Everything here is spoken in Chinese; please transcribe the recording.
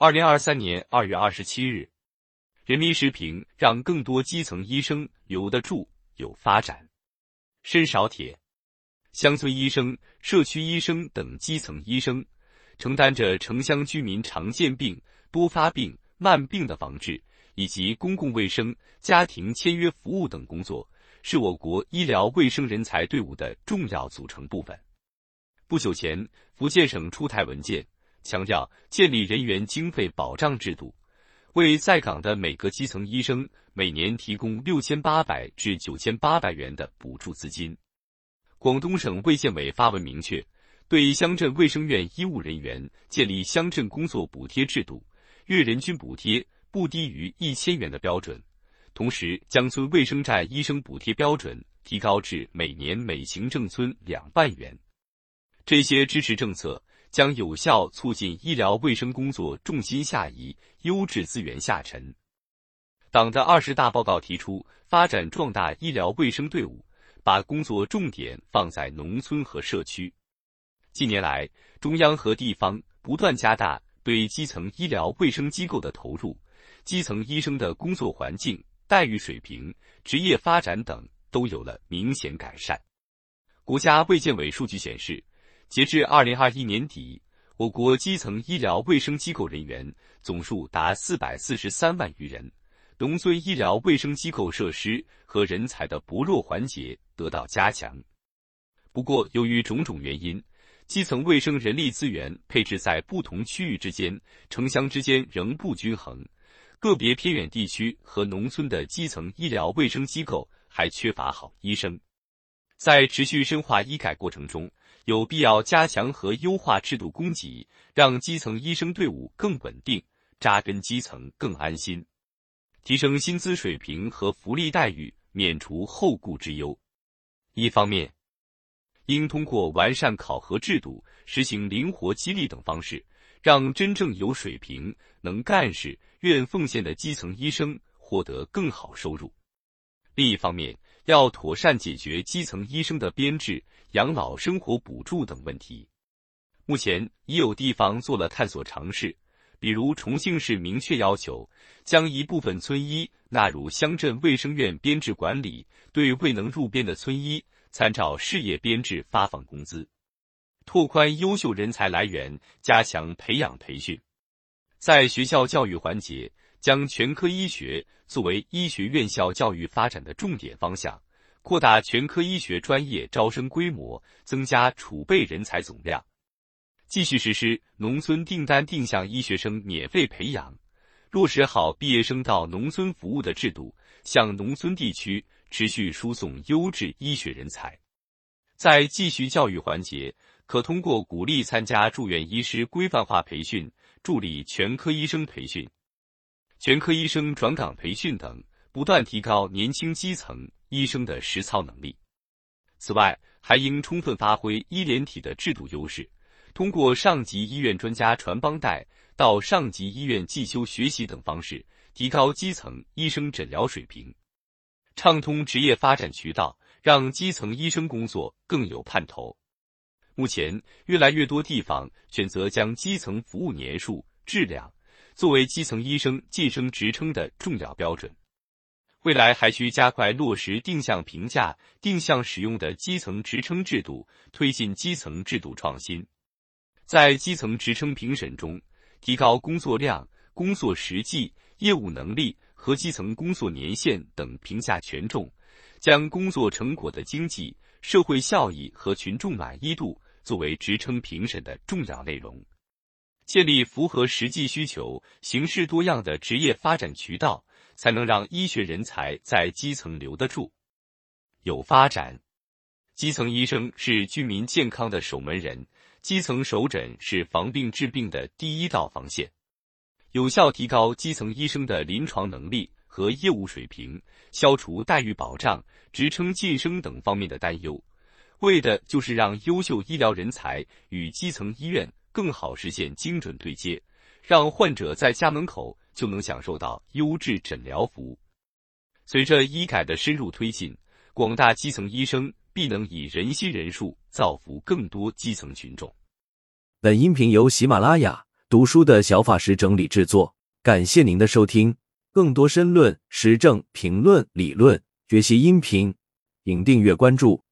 二零二三年二月二十七日，人民时评让更多基层医生留得住、有发展。申少铁，乡村医生、社区医生等基层医生，承担着城乡居民常见病、多发病、慢病的防治，以及公共卫生、家庭签约服务等工作，是我国医疗卫生人才队伍的重要组成部分。不久前，福建省出台文件。强调建立人员经费保障制度，为在岗的每个基层医生每年提供六千八百至九千八百元的补助资金。广东省卫健委发文明确，对乡镇卫生院医务人员建立乡镇工作补贴制度，月人均补贴不低于一千元的标准。同时，将村卫生站医生补贴标准提高至每年每行政村两万元。这些支持政策。将有效促进医疗卫生工作重心下移，优质资源下沉。党的二十大报告提出，发展壮大医疗卫生队伍，把工作重点放在农村和社区。近年来，中央和地方不断加大对基层医疗卫生机构的投入，基层医生的工作环境、待遇水平、职业发展等都有了明显改善。国家卫健委数据显示。截至二零二一年底，我国基层医疗卫生机构人员总数达四百四十三万余人，农村医疗卫生机构设施和人才的薄弱环节得到加强。不过，由于种种原因，基层卫生人力资源配置在不同区域之间、城乡之间仍不均衡，个别偏远地区和农村的基层医疗卫生机构还缺乏好医生。在持续深化医改过程中，有必要加强和优化制度供给，让基层医生队伍更稳定，扎根基层更安心，提升薪资水平和福利待遇，免除后顾之忧。一方面，应通过完善考核制度、实行灵活激励等方式，让真正有水平、能干事、愿奉献的基层医生获得更好收入。另一方面，要妥善解决基层医生的编制。养老生活补助等问题，目前已有地方做了探索尝试，比如重庆市明确要求将一部分村医纳入乡镇卫生院编制管理，对未能入编的村医参照事业编制发放工资，拓宽优秀人才来源，加强培养培训。在学校教育环节，将全科医学作为医学院校教育发展的重点方向。扩大全科医学专业招生规模，增加储备人才总量。继续实施农村订单定向医学生免费培养，落实好毕业生到农村服务的制度，向农村地区持续输送优质医学人才。在继续教育环节，可通过鼓励参加住院医师规范化培训，助力全科医生培训、全科医生转岗培训等，不断提高年轻基层。医生的实操能力。此外，还应充分发挥医联体的制度优势，通过上级医院专家传帮带、到上级医院进修学习等方式，提高基层医生诊疗水平，畅通职业发展渠道，让基层医生工作更有盼头。目前，越来越多地方选择将基层服务年数、质量作为基层医生晋升职称的重要标准。未来还需加快落实定向评价、定向使用的基层职称制度，推进基层制度创新。在基层职称评审中，提高工作量、工作实际、业务能力和基层工作年限等评价权重，将工作成果的经济社会效益和群众满意度作为职称评审的重要内容，建立符合实际需求、形式多样的职业发展渠道。才能让医学人才在基层留得住、有发展。基层医生是居民健康的守门人，基层首诊是防病治病的第一道防线。有效提高基层医生的临床能力和业务水平，消除待遇保障、职称晋升等方面的担忧，为的就是让优秀医疗人才与基层医院更好实现精准对接，让患者在家门口。就能享受到优质诊疗服务。随着医改的深入推进，广大基层医生必能以人心人术造福更多基层群众。本音频由喜马拉雅读书的小法师整理制作。感谢您的收听，更多深论、时政评论、理论学习音频，请订阅关注。